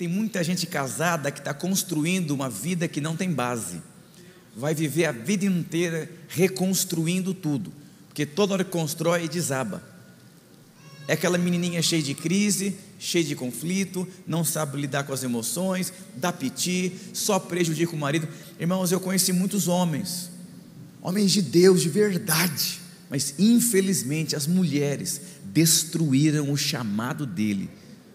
Tem muita gente casada que está construindo uma vida que não tem base. Vai viver a vida inteira reconstruindo tudo, porque toda hora que constrói desaba. É aquela menininha cheia de crise, cheia de conflito, não sabe lidar com as emoções, dá piti, só prejudica o marido. Irmãos, eu conheci muitos homens, homens de Deus, de verdade, mas infelizmente as mulheres destruíram o chamado dele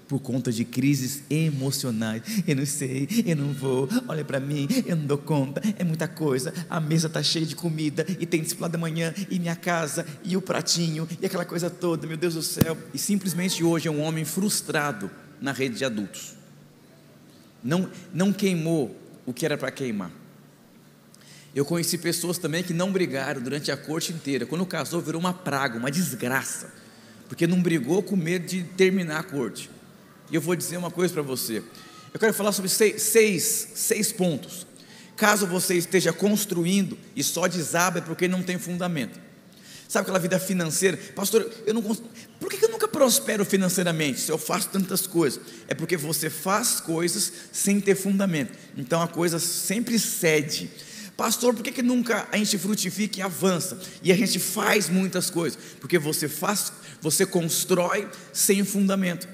por conta de crises emocionais. Eu não sei, eu não vou, olha para mim, eu não dou conta, é muita coisa. A mesa está cheia de comida e tem discipulado da manhã e minha casa e o pratinho e aquela coisa toda, meu Deus do céu. E simplesmente hoje é um homem frustrado na rede de adultos. Não, não queimou o que era para queimar. Eu conheci pessoas também que não brigaram durante a corte inteira. Quando casou, virou uma praga, uma desgraça, porque não brigou com medo de terminar a corte. E eu vou dizer uma coisa para você. Eu quero falar sobre seis, seis, seis pontos. Caso você esteja construindo e só desaba é porque não tem fundamento. Sabe aquela vida financeira? Pastor, eu não Por que eu nunca prospero financeiramente se eu faço tantas coisas? É porque você faz coisas sem ter fundamento. Então a coisa sempre cede. Pastor, por que, que nunca a gente frutifica e avança? E a gente faz muitas coisas? Porque você faz, você constrói sem fundamento.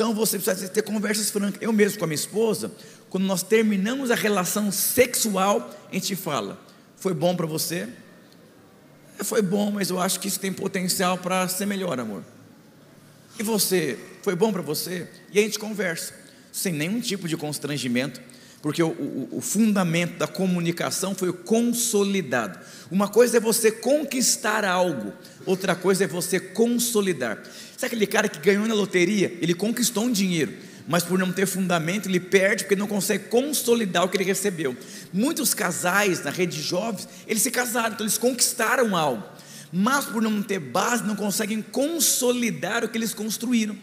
Então você precisa ter conversas francas. Eu mesmo com a minha esposa, quando nós terminamos a relação sexual, a gente fala: Foi bom para você? É, foi bom, mas eu acho que isso tem potencial para ser melhor, amor. E você? Foi bom para você? E a gente conversa, sem nenhum tipo de constrangimento porque o, o, o, fundamento da comunicação foi consolidado. Uma coisa é você conquistar algo, outra coisa é você consolidar. Sabe aquele cara que ganhou na loteria? Ele conquistou um dinheiro, mas por não ter fundamento, ele perde porque não consegue consolidar o que ele recebeu. Muitos casais na rede de jovens, eles se casaram, então eles conquistaram algo, mas por não ter base, não conseguem consolidar o que eles construíram.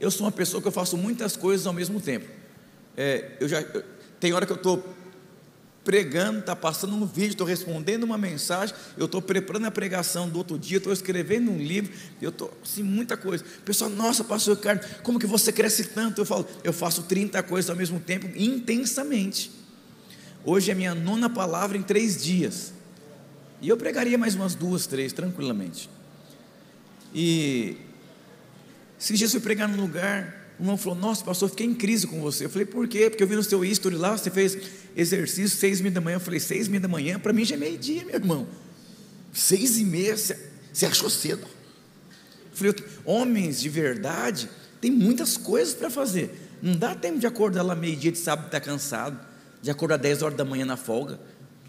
Eu sou uma pessoa que eu faço muitas coisas ao mesmo tempo. É, eu já, eu, tem hora que eu estou pregando, está passando um vídeo, estou respondendo uma mensagem, eu estou preparando a pregação do outro dia, estou escrevendo um livro, eu estou assim, muita coisa. O pessoal, nossa, pastor Ricardo, como que você cresce tanto? Eu falo, eu faço 30 coisas ao mesmo tempo, intensamente. Hoje é minha nona palavra em três dias. E eu pregaria mais umas duas, três, tranquilamente. E eu fui pregar num lugar, um irmão falou: Nossa, pastor, fiquei em crise com você. Eu falei: Por quê? Porque eu vi no seu history lá, você fez exercício seis e meia da manhã. Eu falei: Seis e meia da manhã? Para mim já é meio-dia, meu irmão. Seis e meia, você achou cedo? Eu falei: Homens de verdade tem muitas coisas para fazer. Não dá tempo de acordar lá meio-dia de sábado e estar tá cansado, de acordar dez horas da manhã na folga.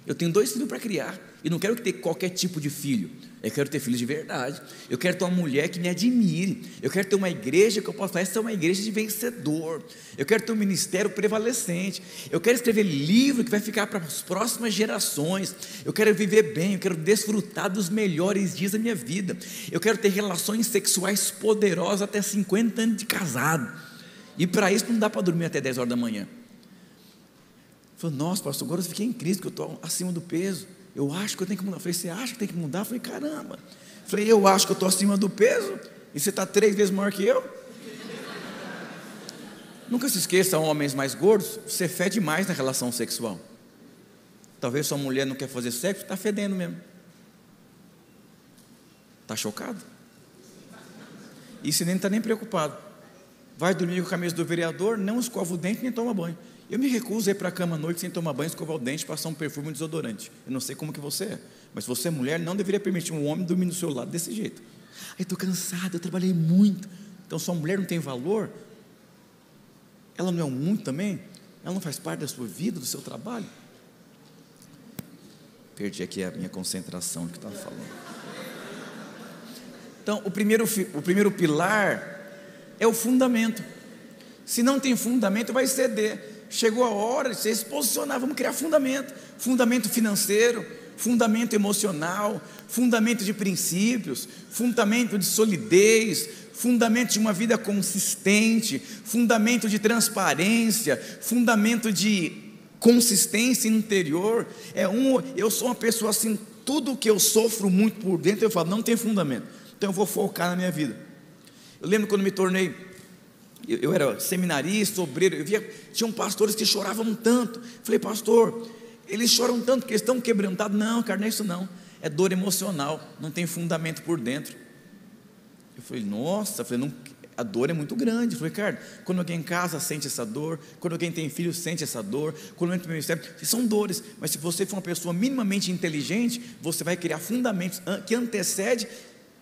Eu tenho dois filhos para criar e não quero ter qualquer tipo de filho. Eu quero ter filhos de verdade. Eu quero ter uma mulher que me admire. Eu quero ter uma igreja que eu possa falar, essa é uma igreja de vencedor. Eu quero ter um ministério prevalecente. Eu quero escrever livro que vai ficar para as próximas gerações. Eu quero viver bem, eu quero desfrutar dos melhores dias da minha vida. Eu quero ter relações sexuais poderosas até 50 anos de casado. E para isso não dá para dormir até 10 horas da manhã. Falei, nossa, pastor, agora eu fiquei em crise, que eu estou acima do peso. Eu acho que eu tenho que mudar. Eu falei, você acha que tem que mudar? Eu falei, caramba. Eu falei, eu acho que eu estou acima do peso e você está três vezes maior que eu. Nunca se esqueça, homens mais gordos, você fede mais na relação sexual. Talvez sua mulher não quer fazer sexo, está fedendo mesmo. Está chocado? E você nem está nem preocupado. Vai dormir com a camisa do vereador, não escova o dente nem toma banho. Eu me recuso a ir para a cama à noite sem tomar banho, escovar o dente, passar um perfume um desodorante. Eu não sei como que você é, mas se você é mulher, não deveria permitir um homem dormir no seu lado desse jeito. Aí estou cansado, eu trabalhei muito. Então, sua mulher não tem valor, ela não é um muito também, ela não faz parte da sua vida, do seu trabalho. Perdi aqui a minha concentração do que estava falando. Então, o primeiro, o primeiro pilar é o fundamento. Se não tem fundamento, vai ceder chegou a hora de você se posicionar, vamos criar fundamento, fundamento financeiro, fundamento emocional, fundamento de princípios, fundamento de solidez, fundamento de uma vida consistente, fundamento de transparência, fundamento de consistência interior. É um, eu sou uma pessoa assim, tudo que eu sofro muito por dentro, eu falo, não tem fundamento. Então eu vou focar na minha vida. Eu lembro quando me tornei eu, eu era seminarista, obreiro, eu via, tinham pastores que choravam tanto. Falei, pastor, eles choram tanto que eles estão quebrantados. Não, cara, não é isso não. É dor emocional, não tem fundamento por dentro. Eu falei, nossa, eu falei, não, a dor é muito grande. Eu falei, cara, quando alguém em casa sente essa dor, quando alguém tem filho sente essa dor, quando entra no ministério, são dores, mas se você for uma pessoa minimamente inteligente, você vai criar fundamentos que antecede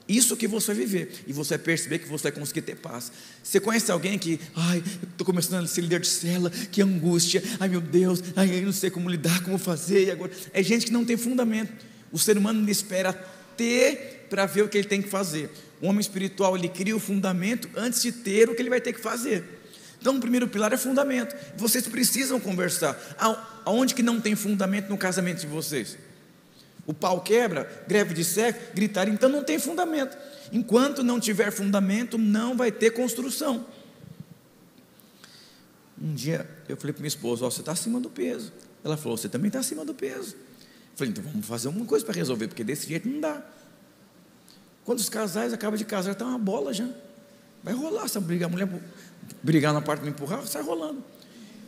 isso que você vai viver, e você vai perceber que você vai conseguir ter paz. Você conhece alguém que, ai, estou começando a ser líder de cela, que angústia, ai meu Deus, ai, eu não sei como lidar, como fazer, e agora. É gente que não tem fundamento. O ser humano não espera ter para ver o que ele tem que fazer. O homem espiritual, ele cria o fundamento antes de ter o que ele vai ter que fazer. Então, o primeiro pilar é fundamento. Vocês precisam conversar. Aonde que não tem fundamento no casamento de vocês? O pau quebra, greve de sexo, gritar, então não tem fundamento. Enquanto não tiver fundamento, não vai ter construção. Um dia eu falei para minha esposa: oh, você está acima do peso. Ela falou: você também está acima do peso. Eu falei: então vamos fazer alguma coisa para resolver, porque desse jeito não dá. Quando os casais acabam de casar, está uma bola já. Vai rolar, se a mulher brigar na parte de me empurrar, sai rolando.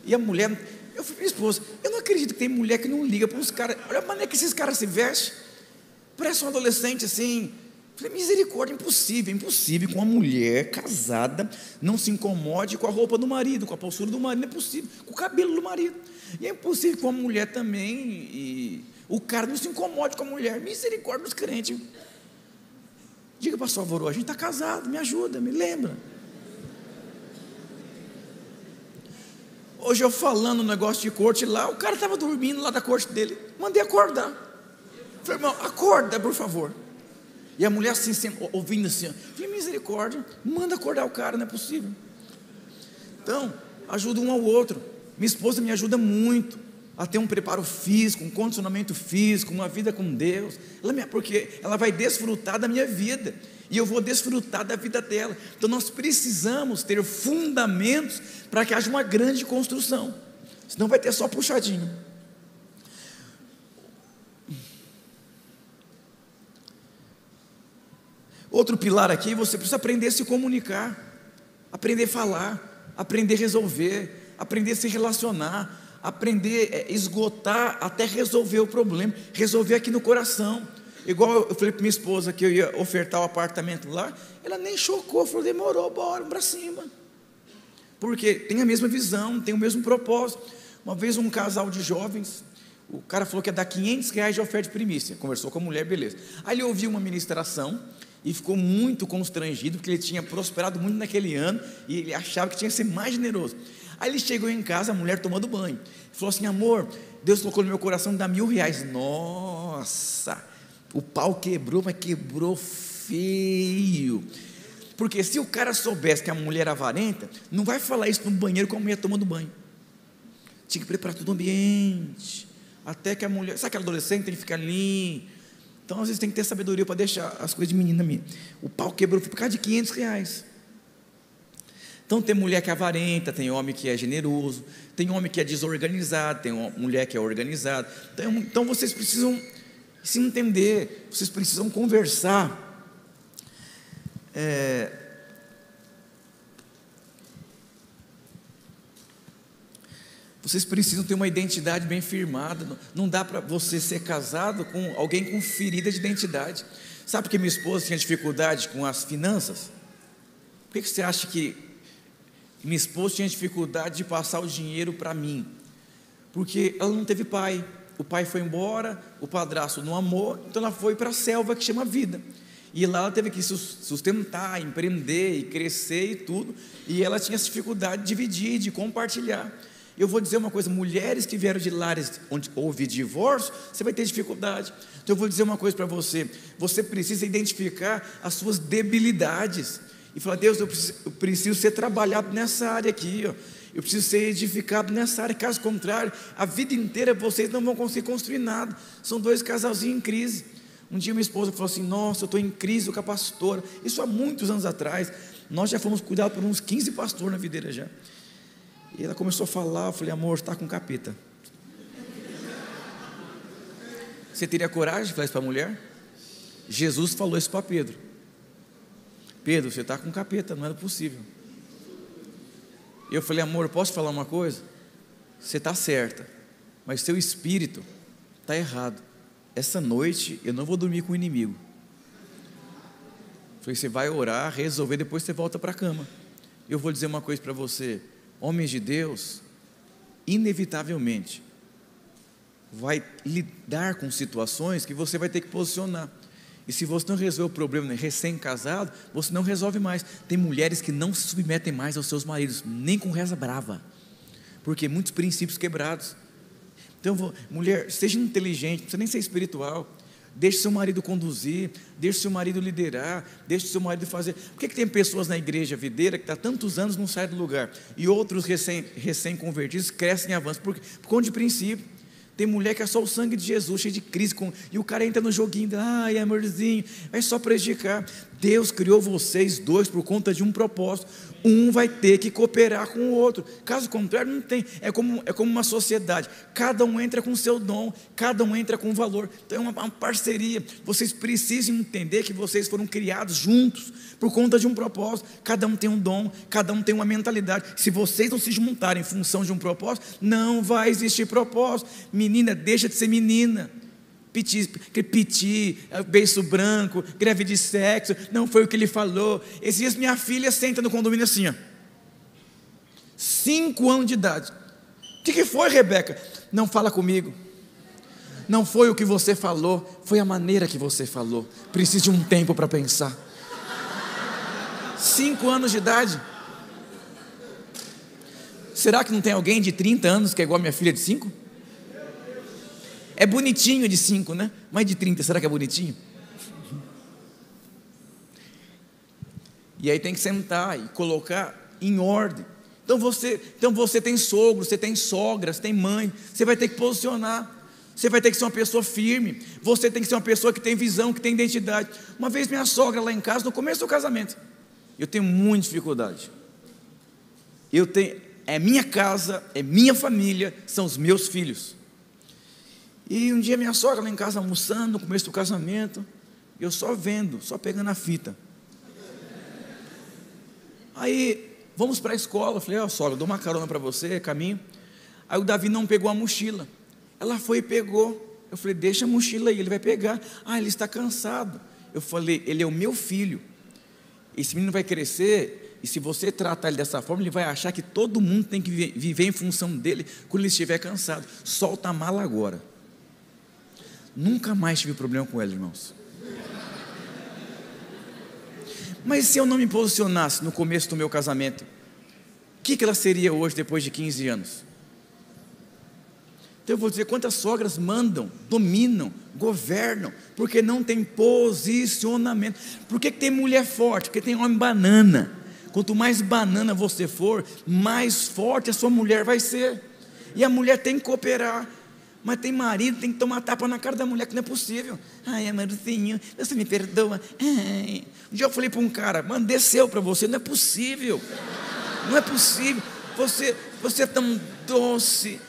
E a mulher eu falei, minha esposa, eu não acredito que tem mulher que não liga para uns caras. Olha a maneira que esses caras se vestem. Parece um adolescente assim. Falei, misericórdia, impossível, impossível que uma mulher casada não se incomode com a roupa do marido, com a postura do marido, não é possível, com o cabelo do marido. E é impossível que uma mulher também, e o cara não se incomode com a mulher. Misericórdia dos crentes. Diga, pastor Alvaro, a gente está casado, me ajuda, me lembra. Hoje eu falando um negócio de corte lá, o cara estava dormindo lá da corte dele. Mandei acordar. Falei, irmão, acorda, por favor. E a mulher assim, ouvindo assim, falei, misericórdia, manda acordar o cara, não é possível. Então, ajuda um ao outro. Minha esposa me ajuda muito a ter um preparo físico, um condicionamento físico, uma vida com Deus. Ela me, porque ela vai desfrutar da minha vida e eu vou desfrutar da vida dela. Então nós precisamos ter fundamentos para que haja uma grande construção. Senão vai ter só puxadinho. Outro pilar aqui, você precisa aprender a se comunicar, aprender a falar, aprender a resolver, aprender a se relacionar, aprender a é, esgotar até resolver o problema, resolver aqui no coração. Igual eu falei para minha esposa que eu ia ofertar o apartamento lá, ela nem chocou, falou, demorou, bora, para cima. Porque tem a mesma visão, tem o mesmo propósito. Uma vez um casal de jovens, o cara falou que ia dar 500 reais de oferta de primícia. Conversou com a mulher, beleza. Aí ele ouviu uma ministração e ficou muito constrangido, porque ele tinha prosperado muito naquele ano e ele achava que tinha que ser mais generoso. Aí ele chegou em casa, a mulher tomando banho. Falou assim: amor, Deus colocou no meu coração dar mil reais. Nossa! O pau quebrou, mas quebrou feio. Porque se o cara soubesse que a mulher era avarenta, não vai falar isso no banheiro com a mulher tomando banho. Tinha que preparar todo o ambiente. Até que a mulher. Sabe aquela adolescente tem que ficar ali. Então, às vezes, tem que ter sabedoria para deixar as coisas de menina minha. O pau quebrou por causa de 500 reais. Então, tem mulher que é avarenta, tem homem que é generoso, tem homem que é desorganizado, tem mulher que é organizada. Então, então vocês precisam se entender, vocês precisam conversar. É, vocês precisam ter uma identidade bem firmada. Não dá para você ser casado com alguém com ferida de identidade. Sabe por que minha esposa tinha dificuldade com as finanças? Por que você acha que minha esposa tinha dificuldade de passar o dinheiro para mim? Porque ela não teve pai o pai foi embora, o padrasto não amou, então ela foi para a selva que chama vida. E lá ela teve que sustentar, empreender e crescer e tudo. E ela tinha essa dificuldade de dividir, de compartilhar. Eu vou dizer uma coisa: mulheres que vieram de lares onde houve divórcio, você vai ter dificuldade. Então eu vou dizer uma coisa para você: você precisa identificar as suas debilidades e falar, Deus, eu preciso, eu preciso ser trabalhado nessa área aqui. Ó eu preciso ser edificado nessa área, caso contrário, a vida inteira vocês não vão conseguir construir nada. São dois casalzinhos em crise. Um dia minha esposa falou assim: Nossa, eu estou em crise com a pastora. Isso há muitos anos atrás. Nós já fomos cuidados por uns 15 pastores na videira já. E ela começou a falar, eu falei, amor, está com capeta. Você teria coragem de falar isso para a mulher? Jesus falou isso para Pedro. Pedro, você está com capeta, não é possível. E eu falei, amor, posso falar uma coisa? Você está certa, mas seu espírito está errado. Essa noite eu não vou dormir com o inimigo. Falei, você vai orar, resolver, depois você volta para a cama. Eu vou dizer uma coisa para você: homens de Deus, inevitavelmente, vai lidar com situações que você vai ter que posicionar. E se você não resolver o problema recém-casado, você não resolve mais. Tem mulheres que não se submetem mais aos seus maridos, nem com reza brava, porque muitos princípios quebrados. Então, mulher, seja inteligente, não precisa nem ser espiritual. Deixe seu marido conduzir, deixe seu marido liderar, deixe seu marido fazer. Por que, que tem pessoas na igreja videira que está tantos anos não sai do lugar e outros recém-convertidos recém crescem e avançam? Por, por conta de princípio. Tem mulher que é só o sangue de Jesus, cheio de crise, com, e o cara entra no joguinho, ai amorzinho, vai só prejudicar. Deus criou vocês dois por conta de um propósito. Um vai ter que cooperar com o outro. Caso contrário, não tem. É como, é como uma sociedade. Cada um entra com seu dom, cada um entra com valor. Então é uma, uma parceria. Vocês precisam entender que vocês foram criados juntos por conta de um propósito. Cada um tem um dom, cada um tem uma mentalidade. Se vocês não se juntarem em função de um propósito, não vai existir propósito. Menina, deixa de ser menina piti, piti, beiço branco, greve de sexo, não foi o que ele falou. Esses dias minha filha senta no condomínio assim, ó. Cinco anos de idade. O que, que foi, Rebeca? Não fala comigo. Não foi o que você falou, foi a maneira que você falou. Preciso de um tempo para pensar. Cinco anos de idade. Será que não tem alguém de 30 anos que é igual a minha filha de 5? É bonitinho de 5, né? Mais de 30, será que é bonitinho? E aí tem que sentar e colocar em ordem. Então você, então você tem sogro, você tem sogra, você tem mãe, você vai ter que posicionar. Você vai ter que ser uma pessoa firme. Você tem que ser uma pessoa que tem visão, que tem identidade. Uma vez minha sogra lá em casa, no começo do casamento, eu tenho muita dificuldade. Eu tenho, é minha casa, é minha família, são os meus filhos. E um dia minha sogra lá em casa almoçando, no começo do casamento, eu só vendo, só pegando a fita. Aí, vamos para a escola. Eu falei, ó, oh, sogra, dou uma carona para você, caminho. Aí o Davi não pegou a mochila. Ela foi e pegou. Eu falei, deixa a mochila aí, ele vai pegar. Ah, ele está cansado. Eu falei, ele é o meu filho. Esse menino vai crescer, e se você tratar ele dessa forma, ele vai achar que todo mundo tem que viver em função dele quando ele estiver cansado. Solta a mala agora. Nunca mais tive problema com ela, irmãos. Mas se eu não me posicionasse no começo do meu casamento, o que, que ela seria hoje, depois de 15 anos? Então eu vou dizer quantas sogras mandam, dominam, governam, porque não tem posicionamento. Por que, que tem mulher forte? Porque tem homem banana. Quanto mais banana você for, mais forte a sua mulher vai ser. E a mulher tem que cooperar. Mas tem marido, tem que tomar tapa na cara da mulher, que não é possível. Ai, amorzinho, você me perdoa. Ai. Um dia eu falei para um cara, mano, desceu para você, não é possível. Não é possível. Você, você é tão doce.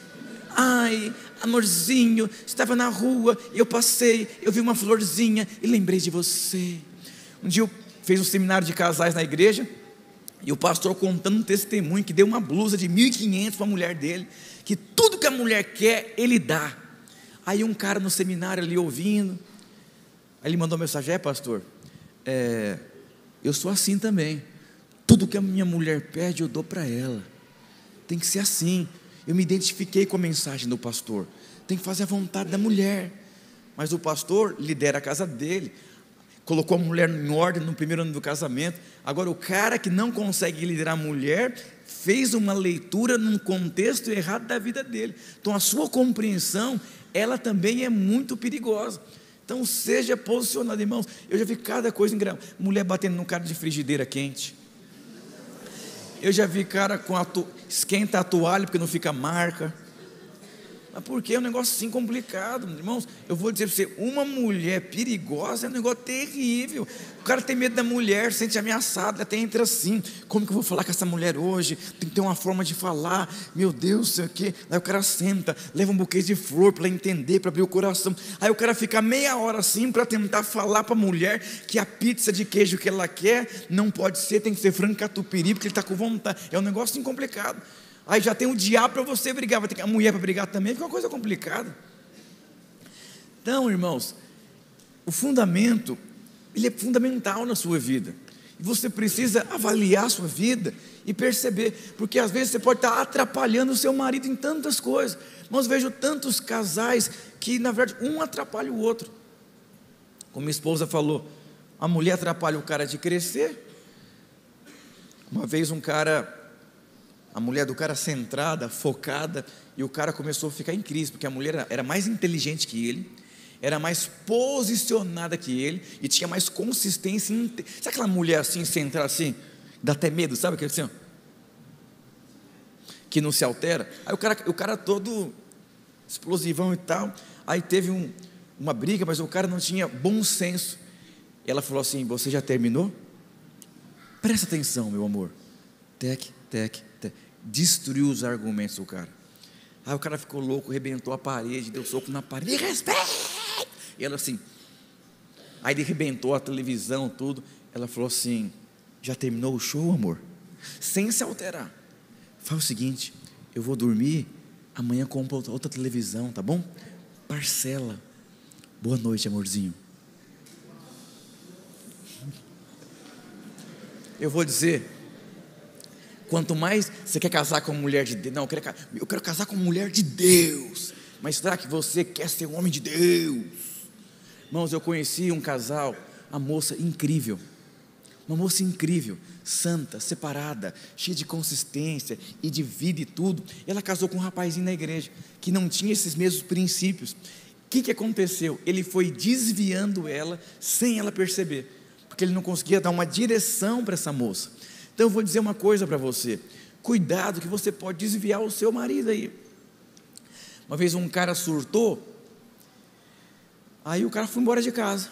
Ai, amorzinho, estava na rua, eu passei, eu vi uma florzinha e lembrei de você. Um dia eu fiz um seminário de casais na igreja, e o pastor contando um testemunho que deu uma blusa de 1.500 para a mulher dele que tudo que a mulher quer, ele dá. Aí um cara no seminário ali ouvindo, aí ele mandou mensagem: É, pastor, é, eu sou assim também. Tudo que a minha mulher pede, eu dou para ela. Tem que ser assim. Eu me identifiquei com a mensagem do pastor. Tem que fazer a vontade da mulher. Mas o pastor lidera a casa dele colocou a mulher em ordem no primeiro ano do casamento. Agora, o cara que não consegue liderar a mulher fez uma leitura num contexto errado da vida dele. Então, a sua compreensão, ela também é muito perigosa. Então, seja posicionado, irmãos. Eu já vi cada coisa engraçada. Mulher batendo no cara de frigideira quente. Eu já vi cara com a to... esquenta a toalha porque não fica marca. Mas porque é um negócio assim complicado, irmãos. Eu vou dizer para você: uma mulher perigosa é um negócio terrível. O cara tem medo da mulher, sente ameaçado, até entra assim. Como que eu vou falar com essa mulher hoje? Tem que ter uma forma de falar. Meu Deus, sei o quê. Aí o cara senta, leva um buquê de flor para entender, para abrir o coração. Aí o cara fica meia hora assim para tentar falar para a mulher que a pizza de queijo que ela quer não pode ser, tem que ser frango catupiry, porque ele está com vontade. É um negócio assim complicado. Aí já tem o diabo para você brigar, vai ter a mulher para brigar também, fica uma coisa complicada. Então, irmãos, o fundamento, ele é fundamental na sua vida. Você precisa avaliar a sua vida e perceber, porque às vezes você pode estar atrapalhando o seu marido em tantas coisas. Mas vejo tantos casais que, na verdade, um atrapalha o outro. Como minha esposa falou, a mulher atrapalha o cara de crescer. Uma vez um cara a mulher do cara centrada, focada, e o cara começou a ficar em crise, porque a mulher era mais inteligente que ele, era mais posicionada que ele e tinha mais consistência. Sabe aquela mulher assim, centrada assim, dá até medo, sabe aquele assim? Que não se altera. Aí o cara, o cara todo explosivão e tal. Aí teve um, uma briga, mas o cara não tinha bom senso. Ela falou assim: Você já terminou? Presta atenção, meu amor. Tec, tec, destruiu os argumentos do cara. Aí o cara ficou louco, rebentou a parede, deu soco na parede, respeita! E ela assim, aí ele rebentou a televisão, tudo. Ela falou assim: já terminou o show, amor? Sem se alterar. Faz o seguinte: eu vou dormir, amanhã compro outra televisão, tá bom? Parcela. Boa noite, amorzinho. Eu vou dizer, Quanto mais você quer casar com uma mulher de Deus, não, eu quero, eu quero casar com uma mulher de Deus. Mas será que você quer ser um homem de Deus? Irmãos, eu conheci um casal, uma moça incrível. Uma moça incrível, santa, separada, cheia de consistência e de vida e tudo. Ela casou com um rapazinho na igreja que não tinha esses mesmos princípios. O que, que aconteceu? Ele foi desviando ela sem ela perceber, porque ele não conseguia dar uma direção para essa moça. Então eu vou dizer uma coisa para você: cuidado que você pode desviar o seu marido aí. Uma vez um cara surtou, aí o cara foi embora de casa.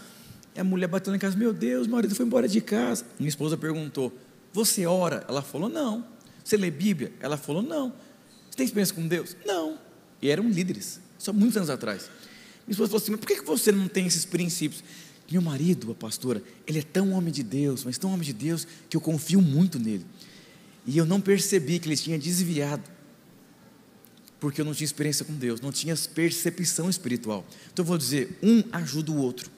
E a mulher bateu em casa: Meu Deus, o marido foi embora de casa. Minha esposa perguntou: Você ora? Ela falou: Não. Você lê Bíblia? Ela falou: Não. Você tem experiência com Deus? Não. E eram líderes, só muitos anos atrás. Minha esposa falou assim: Mas por que você não tem esses princípios? Meu marido, a pastora, ele é tão homem de Deus, mas tão homem de Deus, que eu confio muito nele. E eu não percebi que ele tinha desviado, porque eu não tinha experiência com Deus, não tinha percepção espiritual. Então eu vou dizer: um ajuda o outro,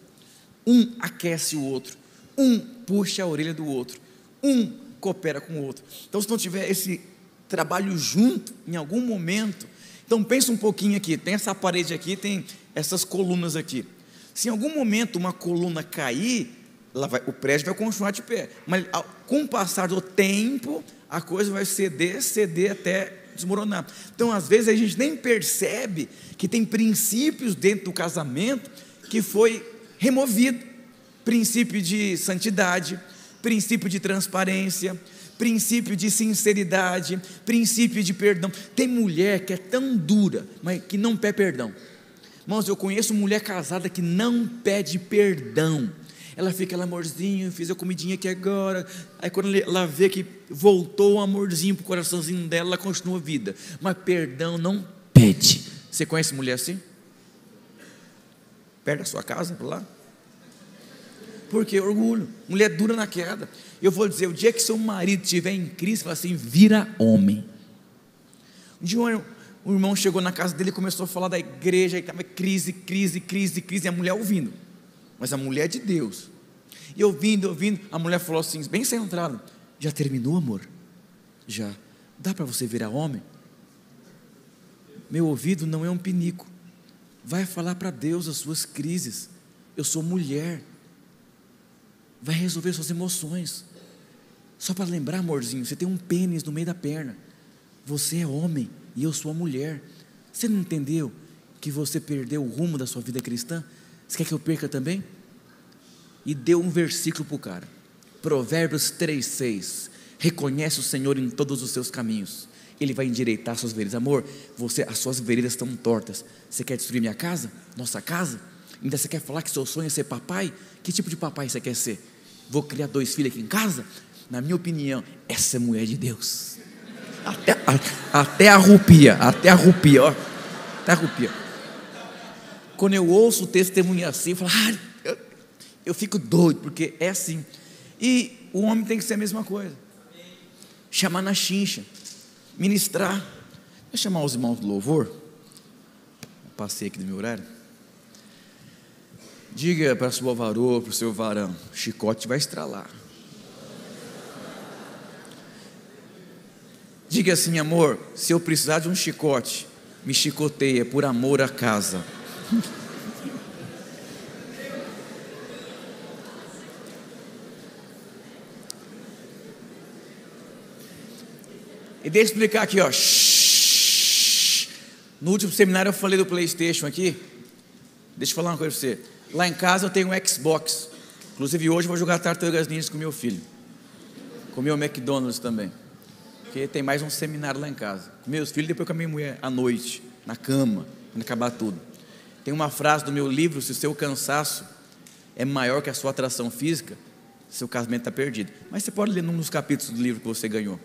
um aquece o outro, um puxa a orelha do outro, um coopera com o outro. Então, se não tiver esse trabalho junto, em algum momento, então pensa um pouquinho aqui: tem essa parede aqui, tem essas colunas aqui. Se em algum momento uma coluna cair, vai, o prédio vai continuar de pé. Mas com o passar do tempo, a coisa vai ceder, ceder até desmoronar. Então, às vezes, a gente nem percebe que tem princípios dentro do casamento que foi removido. Princípio de santidade, princípio de transparência, princípio de sinceridade, princípio de perdão. Tem mulher que é tão dura, mas que não pede perdão. Irmãos, eu conheço mulher casada que não pede perdão. Ela fica lá, amorzinho, fiz a comidinha aqui agora. Aí quando ela vê que voltou o amorzinho para o coraçãozinho dela, ela continua a vida. Mas perdão não pede. Você conhece mulher assim? Perto da sua casa, por lá? Porque orgulho. Mulher dura na queda. Eu vou dizer, o dia que seu marido estiver em Cristo, fala assim, vira homem. Um dia o irmão chegou na casa dele e começou a falar da igreja, e estava crise, crise, crise, crise, e a mulher ouvindo. Mas a mulher é de Deus. E ouvindo, ouvindo, a mulher falou assim, bem centrada: Já terminou, amor? Já. Dá para você virar homem? Meu ouvido não é um pinico. Vai falar para Deus as suas crises. Eu sou mulher. Vai resolver suas emoções. Só para lembrar, amorzinho, você tem um pênis no meio da perna. Você é homem e eu sou a mulher. Você não entendeu que você perdeu o rumo da sua vida cristã? Você quer que eu perca também? E deu um versículo para o cara. Provérbios 3,6. Reconhece o Senhor em todos os seus caminhos, Ele vai endireitar suas veredas. Amor, você, as suas veredas estão tortas. Você quer destruir minha casa? Nossa casa? Ainda você quer falar que seu sonho é ser papai? Que tipo de papai você quer ser? Vou criar dois filhos aqui em casa? Na minha opinião, essa é mulher de Deus. Até, até a rupia, até a rupia, ó. Até a rupia. Quando eu ouço o testemunho assim, eu falo, ah, eu, eu fico doido, porque é assim. E o homem tem que ser a mesma coisa. Chamar na chincha, ministrar. Vou chamar os irmãos do louvor. Passei aqui do meu horário. Diga para a sua varoa, para o seu varão, chicote vai estralar. Diga assim, amor, se eu precisar de um chicote, me chicoteia por amor à casa. E deixa eu explicar aqui, ó. No último seminário eu falei do PlayStation aqui. Deixa eu falar uma coisa para você. Lá em casa eu tenho um Xbox. Inclusive hoje eu vou jogar Tartarugas Ninjas com meu filho. Com meu McDonald's também. Porque tem mais um seminário lá em casa. Com meus filhos, depois com a minha mulher, à noite, na cama, quando acabar tudo. Tem uma frase do meu livro: se o seu cansaço é maior que a sua atração física, seu casamento está perdido. Mas você pode ler num dos capítulos do livro que você ganhou.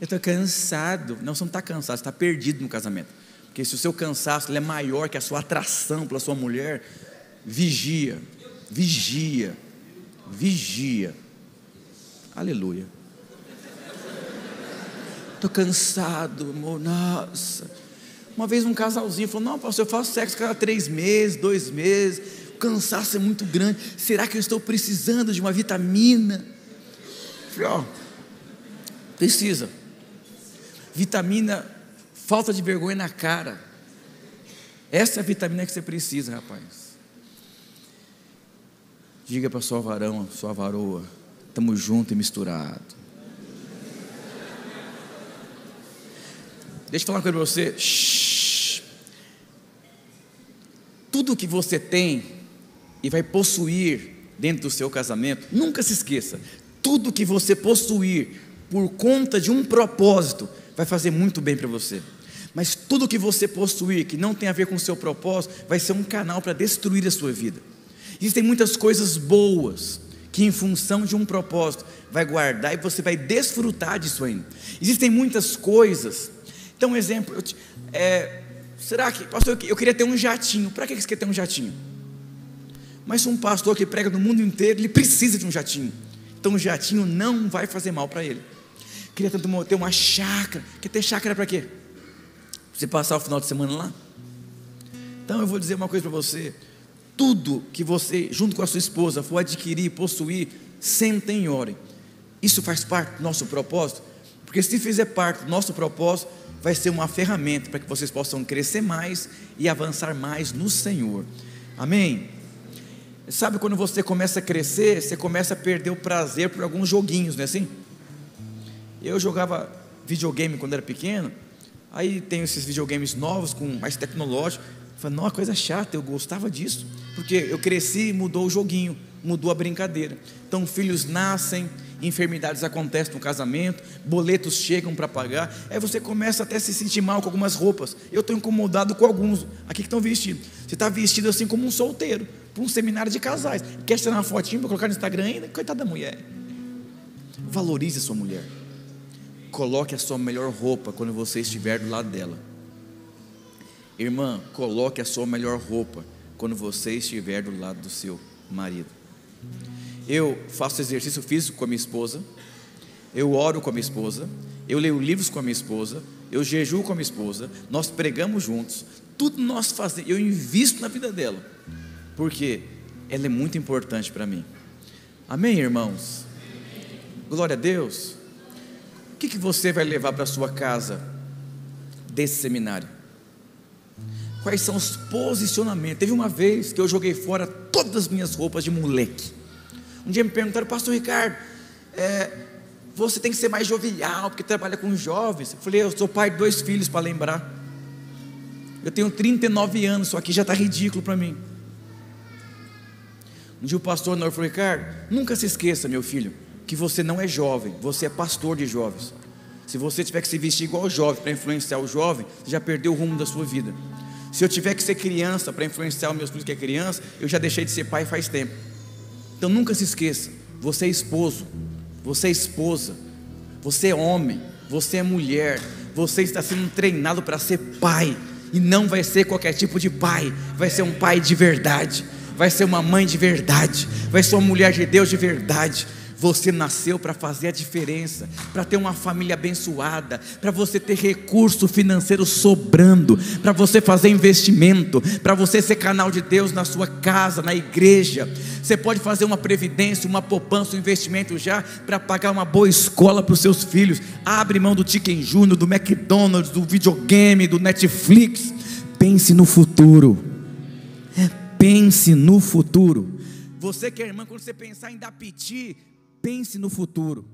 Eu estou cansado. Não, você não está cansado, você está perdido no casamento. Porque se o seu cansaço é maior que a sua atração pela sua mulher, vigia, vigia, vigia. Aleluia. Estou cansado, amor, nossa. Uma vez um casalzinho falou: Não, pastor, eu faço sexo cada três meses, dois meses. O cansaço é muito grande. Será que eu estou precisando de uma vitamina? Eu falei: Ó, oh, precisa. Vitamina, falta de vergonha na cara. Essa é a vitamina que você precisa, rapaz. Diga para sua varão, sua varoa, estamos junto e misturado. Deixa eu falar uma coisa para você. Shhh. Tudo que você tem e vai possuir dentro do seu casamento, nunca se esqueça. Tudo que você possuir por conta de um propósito vai fazer muito bem para você. Mas tudo que você possuir que não tem a ver com o seu propósito vai ser um canal para destruir a sua vida. Existem muitas coisas boas que, em função de um propósito, vai guardar e você vai desfrutar disso ainda. Existem muitas coisas então, um exemplo, eu, é, será que, pastor, eu queria ter um jatinho. Para que você quer ter um jatinho? Mas um pastor que prega no mundo inteiro, ele precisa de um jatinho. Então, o jatinho não vai fazer mal para ele. Queria tanto ter uma chácara. Quer ter chácara para quê? Você passar o final de semana lá? Então, eu vou dizer uma coisa para você. Tudo que você, junto com a sua esposa, for adquirir, possuir, sentem e orem. Isso faz parte do nosso propósito? Porque se fizer parte do nosso propósito, vai ser uma ferramenta para que vocês possam crescer mais e avançar mais no Senhor. Amém? Sabe quando você começa a crescer, você começa a perder o prazer por alguns joguinhos, não é assim? Eu jogava videogame quando era pequeno, aí tem esses videogames novos, com mais tecnológico. Falei, não, coisa chata, eu gostava disso, porque eu cresci e mudou o joguinho, mudou a brincadeira. Então, filhos nascem, enfermidades acontecem no casamento, boletos chegam para pagar, aí você começa até a se sentir mal com algumas roupas. Eu estou incomodado com alguns aqui que estão vestidos. Você está vestido assim como um solteiro, para um seminário de casais. Quer tirar uma fotinha para colocar no Instagram ainda? Coitada da mulher. Valorize a sua mulher. Coloque a sua melhor roupa quando você estiver do lado dela. Irmã, coloque a sua melhor roupa quando você estiver do lado do seu marido. Eu faço exercício físico com a minha esposa, eu oro com a minha esposa, eu leio livros com a minha esposa, eu jejuo com a minha esposa, nós pregamos juntos, tudo nós fazemos, eu invisto na vida dela, porque ela é muito importante para mim. Amém, irmãos? Glória a Deus. O que, que você vai levar para sua casa desse seminário? Quais são os posicionamentos? Teve uma vez que eu joguei fora todas as minhas roupas de moleque. Um dia me perguntaram, pastor Ricardo, é, você tem que ser mais jovial, porque trabalha com jovens. Eu falei, eu sou pai de dois filhos para lembrar. Eu tenho 39 anos, só que já está ridículo para mim. Um dia o pastor Nor falou, Ricardo, nunca se esqueça, meu filho, que você não é jovem, você é pastor de jovens. Se você tiver que se vestir igual jovem para influenciar o jovem, você já perdeu o rumo da sua vida. Se eu tiver que ser criança para influenciar os meus filhos que é criança, eu já deixei de ser pai faz tempo. Então nunca se esqueça, você é esposo, você é esposa, você é homem, você é mulher, você está sendo treinado para ser pai e não vai ser qualquer tipo de pai, vai ser um pai de verdade, vai ser uma mãe de verdade, vai ser uma mulher de Deus de verdade. Você nasceu para fazer a diferença, para ter uma família abençoada, para você ter recurso financeiro sobrando, para você fazer investimento, para você ser canal de Deus na sua casa, na igreja. Você pode fazer uma previdência, uma poupança, um investimento já para pagar uma boa escola para os seus filhos. Abre mão do Chicken Junior, do McDonald's, do videogame, do Netflix. Pense no futuro. Pense no futuro. Você que é irmã, quando você pensar em dar piti, pense no futuro.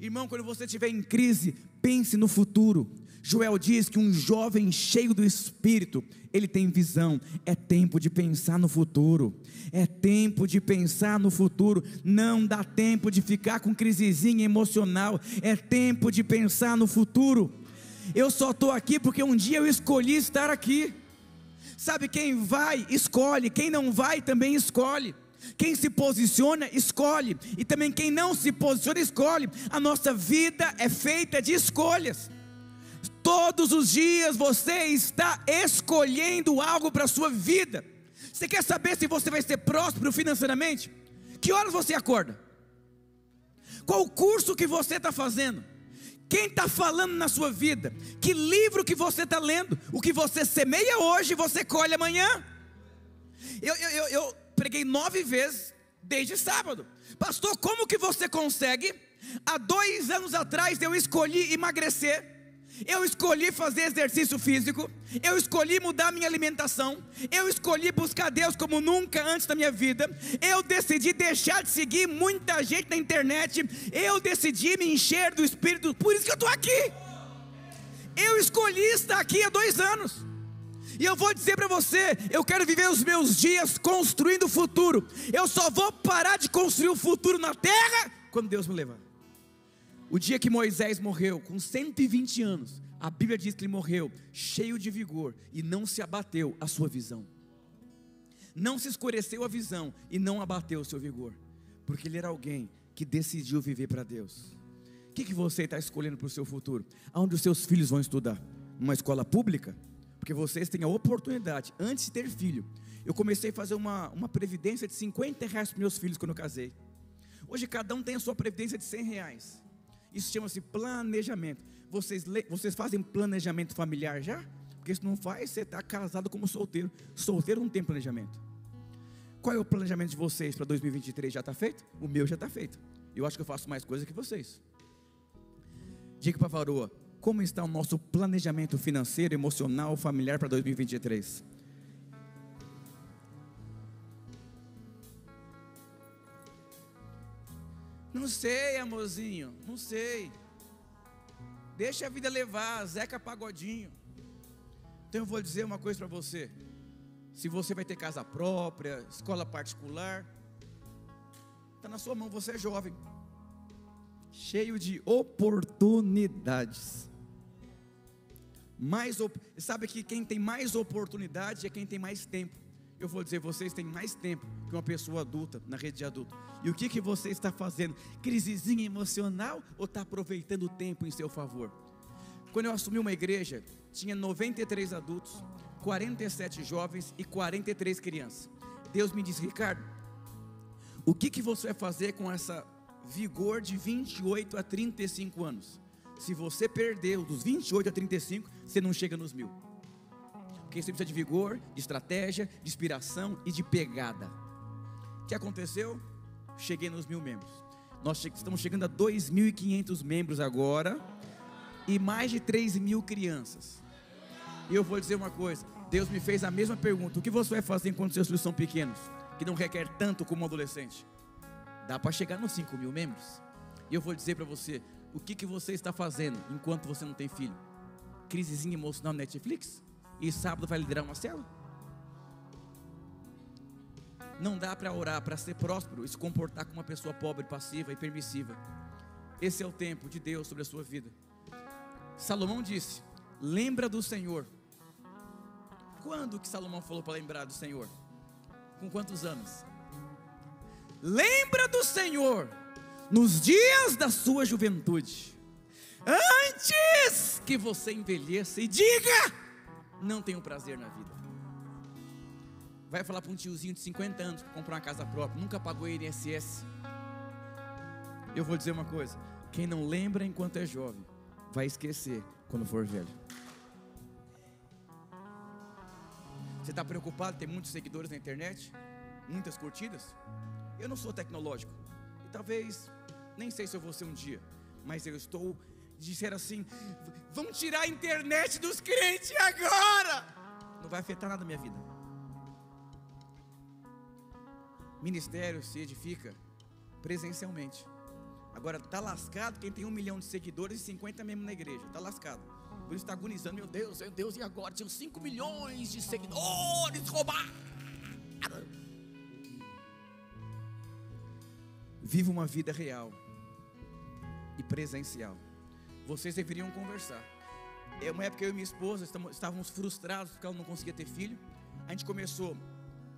Irmão, quando você estiver em crise, pense no futuro. Joel diz que um jovem cheio do espírito, ele tem visão. É tempo de pensar no futuro. É tempo de pensar no futuro. Não dá tempo de ficar com crisezinha emocional. É tempo de pensar no futuro. Eu só estou aqui porque um dia eu escolhi estar aqui. Sabe quem vai, escolhe. Quem não vai, também escolhe. Quem se posiciona, escolhe. E também quem não se posiciona, escolhe. A nossa vida é feita de escolhas. Todos os dias você está escolhendo algo para a sua vida. Você quer saber se você vai ser próspero financeiramente? Que horas você acorda? Qual o curso que você está fazendo? Quem está falando na sua vida? Que livro que você está lendo? O que você semeia hoje, você colhe amanhã. Eu, eu, eu, eu preguei nove vezes desde sábado. Pastor, como que você consegue? Há dois anos atrás eu escolhi emagrecer. Eu escolhi fazer exercício físico, eu escolhi mudar minha alimentação, eu escolhi buscar Deus como nunca antes da minha vida, eu decidi deixar de seguir muita gente na internet, eu decidi me encher do Espírito, por isso que eu estou aqui. Eu escolhi estar aqui há dois anos. E eu vou dizer para você: eu quero viver os meus dias construindo o futuro. Eu só vou parar de construir o futuro na terra quando Deus me levar. O dia que Moisés morreu, com 120 anos, a Bíblia diz que ele morreu cheio de vigor e não se abateu a sua visão. Não se escureceu a visão e não abateu o seu vigor, porque ele era alguém que decidiu viver para Deus. O que, que você está escolhendo para o seu futuro? Aonde os seus filhos vão estudar? Numa escola pública? Porque vocês têm a oportunidade, antes de ter filho, eu comecei a fazer uma, uma previdência de 50 reais para meus filhos quando eu casei. Hoje cada um tem a sua previdência de 100 reais. Isso chama-se planejamento. Vocês, vocês fazem planejamento familiar já? Porque se não faz, você está casado como solteiro. Solteiro não tem planejamento. Qual é o planejamento de vocês para 2023? Já está feito? O meu já está feito. Eu acho que eu faço mais coisa que vocês. Diga para a varoa, como está o nosso planejamento financeiro, emocional, familiar para 2023? Não sei, amorzinho, não sei. Deixa a vida levar, Zeca Pagodinho. Então eu vou dizer uma coisa para você. Se você vai ter casa própria, escola particular, está na sua mão, você é jovem, cheio de oportunidades mais sabe que quem tem mais oportunidade é quem tem mais tempo. Eu vou dizer, vocês têm mais tempo que uma pessoa adulta na rede de adulto. E o que, que você está fazendo? Crisezinha emocional ou está aproveitando o tempo em seu favor? Quando eu assumi uma igreja, tinha 93 adultos, 47 jovens e 43 crianças. Deus me disse, Ricardo, o que, que você vai fazer com essa vigor de 28 a 35 anos? Se você perdeu dos 28 a 35, você não chega nos mil. Porque você precisa de vigor, de estratégia, de inspiração e de pegada. O que aconteceu? Cheguei nos mil membros. Nós estamos chegando a 2.500 membros agora e mais de 3 mil crianças. E eu vou dizer uma coisa: Deus me fez a mesma pergunta. O que você vai fazer enquanto seus filhos são pequenos? Que não requer tanto como um adolescente. Dá para chegar nos 5 mil membros. E eu vou dizer para você: o que, que você está fazendo enquanto você não tem filho? Crisezinha emocional no Netflix? E sábado vai liderar uma célula? Não dá para orar para ser próspero e se comportar como uma pessoa pobre, passiva e permissiva. Esse é o tempo de Deus sobre a sua vida. Salomão disse: Lembra do Senhor. Quando que Salomão falou para lembrar do Senhor? Com quantos anos? Lembra do Senhor nos dias da sua juventude, antes que você envelheça e diga: Não tenho prazer na vida. Vai falar para um tiozinho de 50 anos que comprou uma casa própria, nunca pagou INSS. Eu vou dizer uma coisa: quem não lembra enquanto é jovem, vai esquecer quando for velho. Você está preocupado? Tem muitos seguidores na internet, muitas curtidas. Eu não sou tecnológico talvez nem sei se eu vou ser um dia, mas eu estou disser assim: vamos tirar a internet dos crentes agora. Não vai afetar nada a minha vida. Ministério se edifica presencialmente. Agora está lascado quem tem um milhão de seguidores e 50 mesmo na igreja. Está lascado. Por isso está agonizando, meu Deus, meu Deus, e agora? Tinham 5 milhões de seguidores, roubaram. Viva uma vida real e presencial. Vocês deveriam conversar. É uma época eu e minha esposa estávamos frustrados porque ela não conseguia ter filho. A gente começou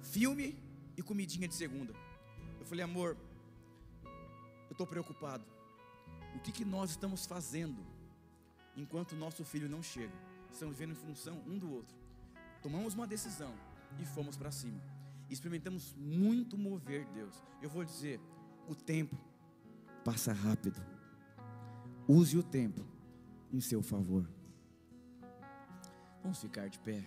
filme e comidinha de segunda. Eu falei, amor, eu estou preocupado. O que, que nós estamos fazendo enquanto nosso filho não chega? Estamos vendo em função um do outro. Tomamos uma decisão e fomos para cima. Experimentamos muito mover Deus. Eu vou dizer, o tempo passa rápido. Use o tempo em seu favor. Vamos ficar de pé.